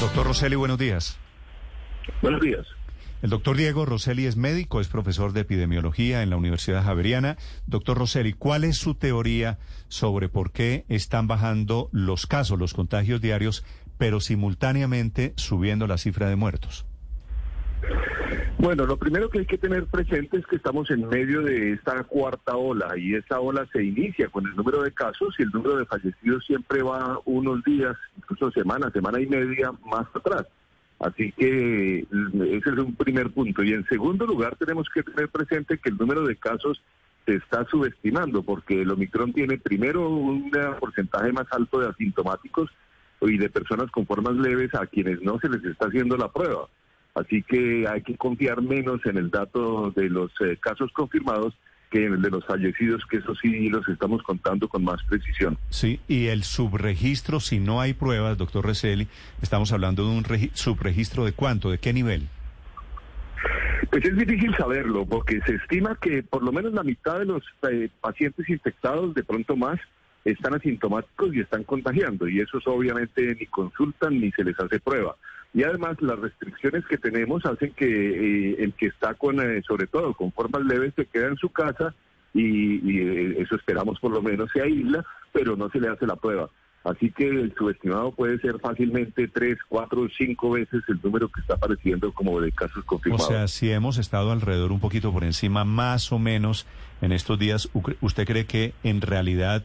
Doctor Rosselli, buenos días. Buenos días. El doctor Diego Rosselli es médico, es profesor de epidemiología en la Universidad Javeriana. Doctor Rosselli, ¿cuál es su teoría sobre por qué están bajando los casos, los contagios diarios, pero simultáneamente subiendo la cifra de muertos? Bueno, lo primero que hay que tener presente es que estamos en medio de esta cuarta ola y esa ola se inicia con el número de casos y el número de fallecidos siempre va unos días, incluso semanas, semana y media más atrás. Así que ese es un primer punto. Y en segundo lugar, tenemos que tener presente que el número de casos se está subestimando, porque el Omicron tiene primero un porcentaje más alto de asintomáticos y de personas con formas leves a quienes no se les está haciendo la prueba. Así que hay que confiar menos en el dato de los eh, casos confirmados que en el de los fallecidos, que eso sí los estamos contando con más precisión. Sí, y el subregistro, si no hay pruebas, doctor Reselli, estamos hablando de un subregistro de cuánto, de qué nivel. Pues es difícil saberlo, porque se estima que por lo menos la mitad de los eh, pacientes infectados, de pronto más, están asintomáticos y están contagiando, y esos obviamente ni consultan ni se les hace prueba. Y además las restricciones que tenemos hacen que eh, el que está con, eh, sobre todo con formas leves, se queda en su casa y, eh, eso esperamos por lo menos se aísla, pero no se le hace la prueba. Así que el subestimado puede ser fácilmente tres, cuatro, cinco veces el número que está apareciendo como de casos confirmados. O sea, si hemos estado alrededor un poquito por encima, más o menos en estos días, ¿usted cree que en realidad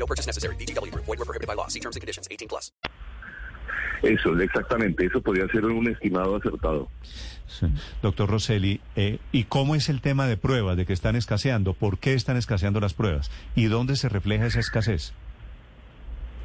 No purchase necessary. BGW. Void were prohibited by law. See terms and conditions. 18 plus. Eso, exactamente. Eso podría ser un estimado acertado. Sí. Doctor Rosselli, eh, ¿y cómo es el tema de pruebas de que están escaseando? ¿Por qué están escaseando las pruebas? ¿Y dónde se refleja esa escasez?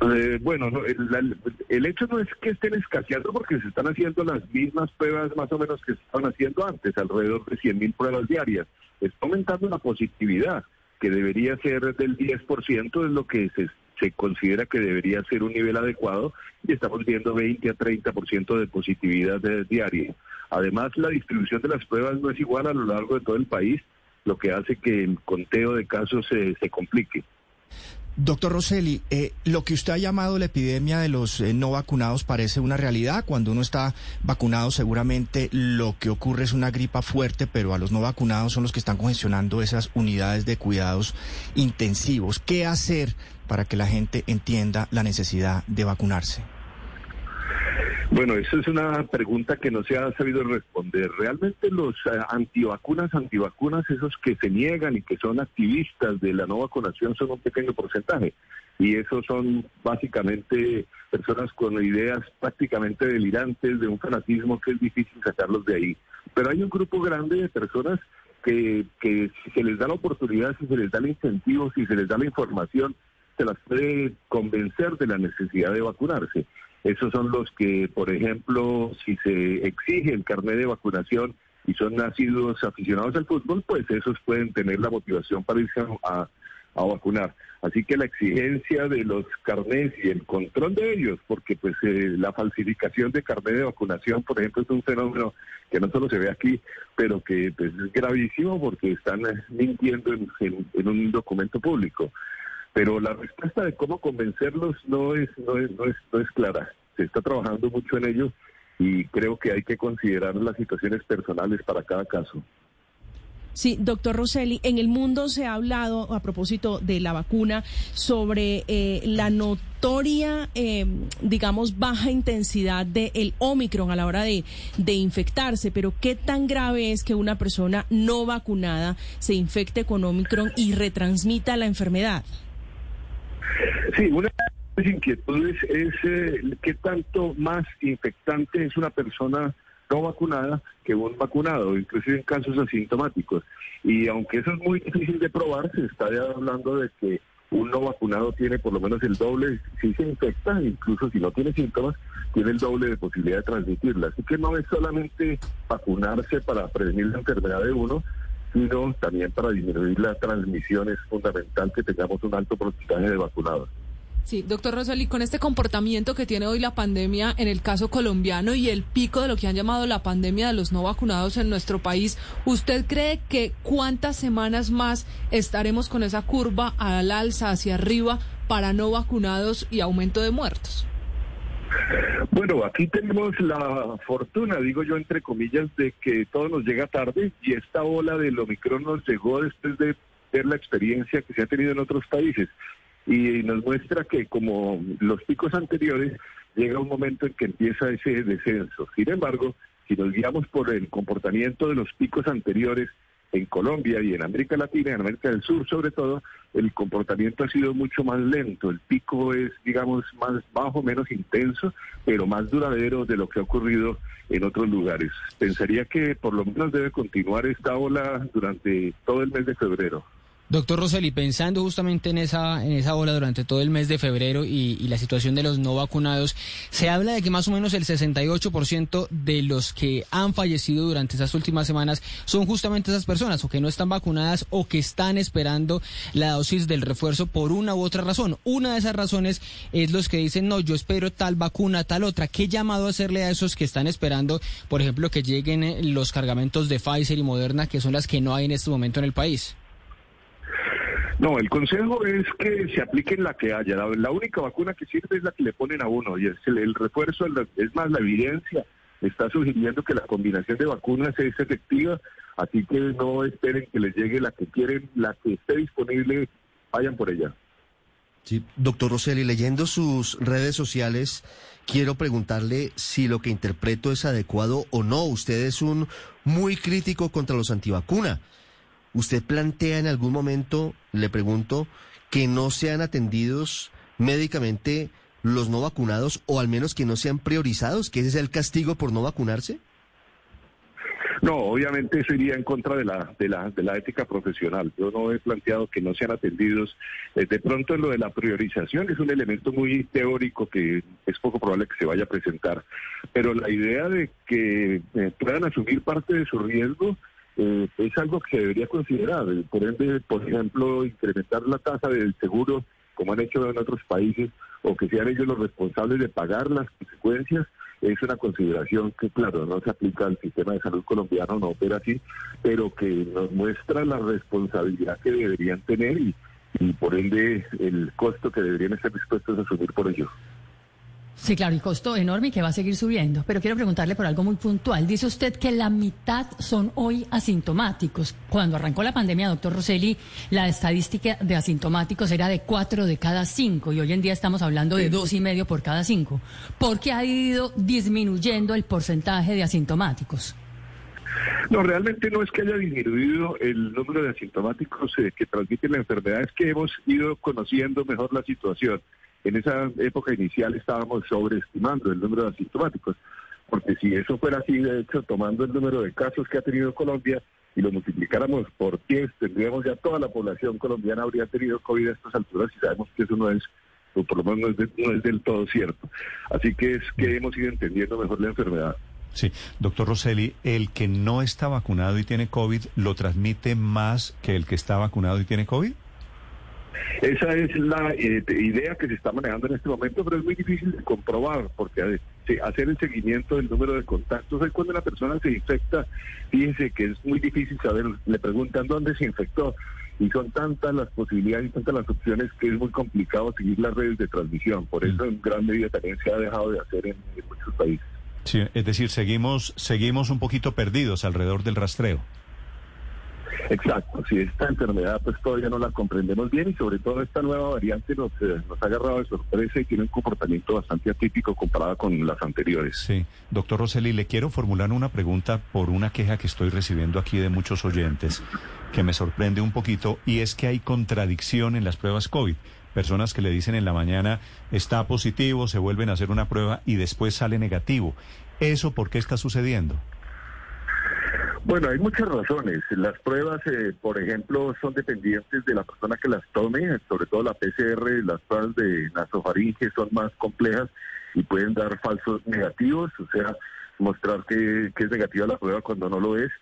Eh, bueno, no, el, la- el hecho no es que estén escaseando porque se están haciendo las mismas pruebas más o menos que se estaban haciendo antes, alrededor de 100 mil pruebas diarias. Está aumentando la positividad, que debería ser del 10%, es lo que se, se considera que debería ser un nivel adecuado, y estamos viendo 20 a 30% de positividad de- diaria. Además, la distribución de las pruebas no es igual a lo largo de todo el país, lo que hace que el conteo de casos se, se complique. Doctor Rosselli, eh, lo que usted ha llamado la epidemia de los eh, no vacunados parece una realidad. Cuando uno está vacunado, seguramente lo que ocurre es una gripa fuerte, pero a los no vacunados son los que están congestionando esas unidades de cuidados intensivos. ¿Qué hacer para que la gente entienda la necesidad de vacunarse? Bueno, eso es una pregunta que no se ha sabido responder. Realmente los eh, antivacunas, antivacunas, esos que se niegan y que son activistas de la no vacunación son un pequeño porcentaje. Y esos son básicamente personas con ideas prácticamente delirantes de un fanatismo que es difícil sacarlos de ahí. Pero hay un grupo grande de personas que, que si se les da la oportunidad, si se les da el incentivo, si se les da la información, se las puede convencer de la necesidad de vacunarse. Esos son los que, por ejemplo, si se exige el carnet de vacunación y son nacidos aficionados al fútbol, pues esos pueden tener la motivación para irse a, a vacunar. Así que la exigencia de los carnets y el control de ellos, porque pues eh, la falsificación de carnet de vacunación, por ejemplo, es un fenómeno que no solo se ve aquí, pero que pues, es gravísimo porque están mintiendo en, en- en un documento público. Pero la respuesta de cómo convencerlos no es, no es, no es, no es clara. Se está trabajando mucho en ello y creo que hay que considerar las situaciones personales para cada caso. Sí, doctor Rosselli, en el mundo se ha hablado a propósito de la vacuna sobre eh, la notoria, eh, digamos, baja intensidad del Omicron a la hora de, de infectarse, pero qué tan grave es que una persona no vacunada se infecte con Omicron y retransmita la enfermedad. Sí, una de las inquietudes es eh, qué tanto más infectante es una persona no vacunada que un vacunado, inclusive en casos asintomáticos. Y aunque eso es muy difícil de probar, se está ya hablando de que un no vacunado tiene por lo menos el doble, si se infecta, incluso si no tiene síntomas, tiene el doble de posibilidad de transmitirla. Así que no es solamente vacunarse para prevenir la enfermedad de uno, sino también para disminuir la transmisión. Es fundamental que tengamos un alto porcentaje de vacunados. Sí, doctor Roseli, con este comportamiento que tiene hoy la pandemia en el caso colombiano y el pico de lo que han llamado la pandemia de los no vacunados en nuestro país, ¿usted cree que cuántas semanas más estaremos con esa curva al alza hacia arriba para no vacunados y aumento de muertos? Bueno, aquí tenemos la fortuna, digo yo entre comillas, de que todo nos llega tarde y esta ola del Omicron nos llegó después de ver la experiencia que se ha tenido en otros países y nos muestra que como los picos anteriores llega un momento en que empieza ese descenso. Sin embargo, si nos guiamos por el comportamiento de los picos anteriores en Colombia y en América Latina, en América del Sur sobre todo, el comportamiento ha sido mucho más lento. El pico es, digamos, más bajo, menos intenso, pero más duradero de lo que ha ocurrido en otros lugares. Pensaría que por lo menos debe continuar esta ola durante todo el mes de febrero. Doctor Roseli, pensando justamente en esa, en esa ola durante todo el mes de febrero y, y, la situación de los no vacunados, se habla de que más o menos el 68% de los que han fallecido durante esas últimas semanas son justamente esas personas o que no están vacunadas o que están esperando la dosis del refuerzo por una u otra razón. Una de esas razones es los que dicen, no, yo espero tal vacuna, tal otra. ¿Qué llamado hacerle a esos que están esperando, por ejemplo, que lleguen los cargamentos de Pfizer y Moderna, que son las que no hay en este momento en el país? No, el consejo es que se apliquen la que haya. La, única vacuna que sirve es la que le ponen a uno y es el, refuerzo, es más, la evidencia está sugiriendo que la combinación de vacunas es efectiva, así que no esperen que les llegue la que quieren, la que esté disponible, vayan por ella. Sí, doctor Rosselli, leyendo sus redes sociales, quiero preguntarle si lo que interpreto es adecuado o no. Usted es un muy crítico contra los antivacunas. ¿Usted plantea en algún momento, le pregunto, que no sean atendidos médicamente los no vacunados o al menos que no sean priorizados, que ese sea el castigo por no vacunarse? No, obviamente eso iría en contra de la, de la, de la ética profesional. Yo no he planteado que no sean atendidos. Eh, de pronto lo de la priorización es un elemento muy teórico que es poco probable que se vaya a presentar. Pero la idea de que eh, puedan asumir parte de su riesgo eh, es algo que se debería considerar. Por ende, por ejemplo, incrementar la tasa del seguro, como han hecho en otros países, o que sean ellos los responsables de pagar las consecuencias, es una consideración que, claro, no se aplica al sistema de salud colombiano, no opera así, pero que nos muestra la responsabilidad que deberían tener y, y por ende el costo que deberían estar dispuestos a asumir por ello. Sí, claro, y costo enorme y que va a seguir subiendo. Pero quiero preguntarle por algo muy puntual. Dice usted que la mitad son hoy asintomáticos. Cuando arrancó la pandemia, doctor Rosselli, la estadística de asintomáticos era de cuatro de cada cinco y hoy en día estamos hablando de dos y medio por cada cinco. ¿Por qué ha ido disminuyendo el porcentaje de asintomáticos? No, realmente no es que haya disminuido el número de asintomáticos eh, que transmiten la enfermedad, es que hemos ido conociendo mejor la situación. En esa época inicial estábamos sobreestimando el número de asintomáticos, porque si eso fuera así, de hecho, tomando el número de casos que ha tenido Colombia y lo multiplicáramos por 10, tendríamos ya toda la población colombiana habría tenido COVID a estas alturas y sabemos que eso no es, o por lo menos no es, del todo cierto. Así que es que hemos ido entendiendo mejor la enfermedad. Sí, doctor Rosselli, el que no está vacunado y tiene COVID, ¿lo transmite más que el que está vacunado y tiene COVID? Esa es la eh, idea que se está manejando en este momento, pero es muy difícil de comprobar porque hacer el seguimiento del número de contactos es cuando una persona se infecta, fíjense que es muy difícil saber, le preguntan dónde se infectó y son tantas las posibilidades y tantas las opciones que es muy complicado seguir las redes de transmisión. Por eso en gran medida también se ha dejado de hacer en, en muchos países. Sí, es decir, seguimos, seguimos un poquito perdidos alrededor del rastreo. Exacto, si esta enfermedad pues todavía no la comprendemos bien y sobre todo esta nueva variante nos, eh, nos ha agarrado de sorpresa y tiene un comportamiento bastante atípico comparado con las anteriores. Sí, doctor Roseli, le quiero formular una pregunta por una queja que estoy recibiendo aquí de muchos oyentes que me sorprende un poquito y es que hay contradicción en las pruebas COVID. Personas que le dicen en la mañana está positivo, se vuelven a hacer una prueba y después sale negativo. ¿Eso por qué está sucediendo? Bueno, hay muchas razones. Las pruebas, eh, por ejemplo, son dependientes de la persona que las tome, sobre todo la PCR, las pruebas de nasofaringe son más complejas y pueden dar falsos negativos, o sea, mostrar que, es negativa la prueba cuando no lo es.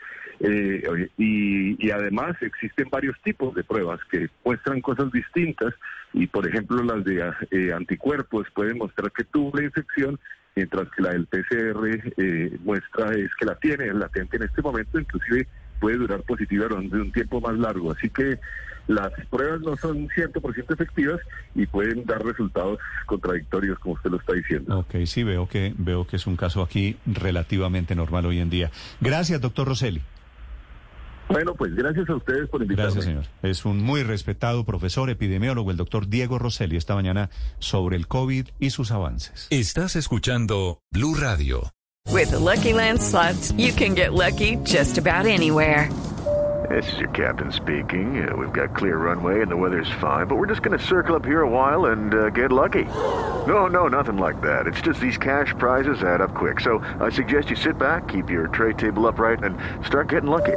Eh, y, y, además existen varios tipos de pruebas que muestran cosas distintas y, por ejemplo, las de eh, anticuerpos pueden mostrar que tuvo la infección mientras que la del PCR eh, muestra es que la tiene, es latente en este momento, inclusive puede durar positiva durante un tiempo más largo. Así que las pruebas no son 100% efectivas y pueden dar resultados contradictorios, como usted lo está diciendo. Ok, sí, veo que, veo que es un caso aquí relativamente normal hoy en día. Gracias, doctor Roseli. Bueno, pues gracias a ustedes por invitarme. Gracias, señor. Es un muy respetado profesor epidemiólogo, el doctor Diego Roseli, esta mañana sobre el COVID y sus avances. Estás escuchando Blue Radio. With the Lucky Land slots, you can get lucky just about anywhere. This is your captain speaking. Uh, we've got clear runway and the weather's fine, but we're just going to circle up here a while and uh, get lucky. No, no, nothing like that. It's just these cash prizes add up quick. So I suggest you sit back, keep your tray table upright, and start getting lucky.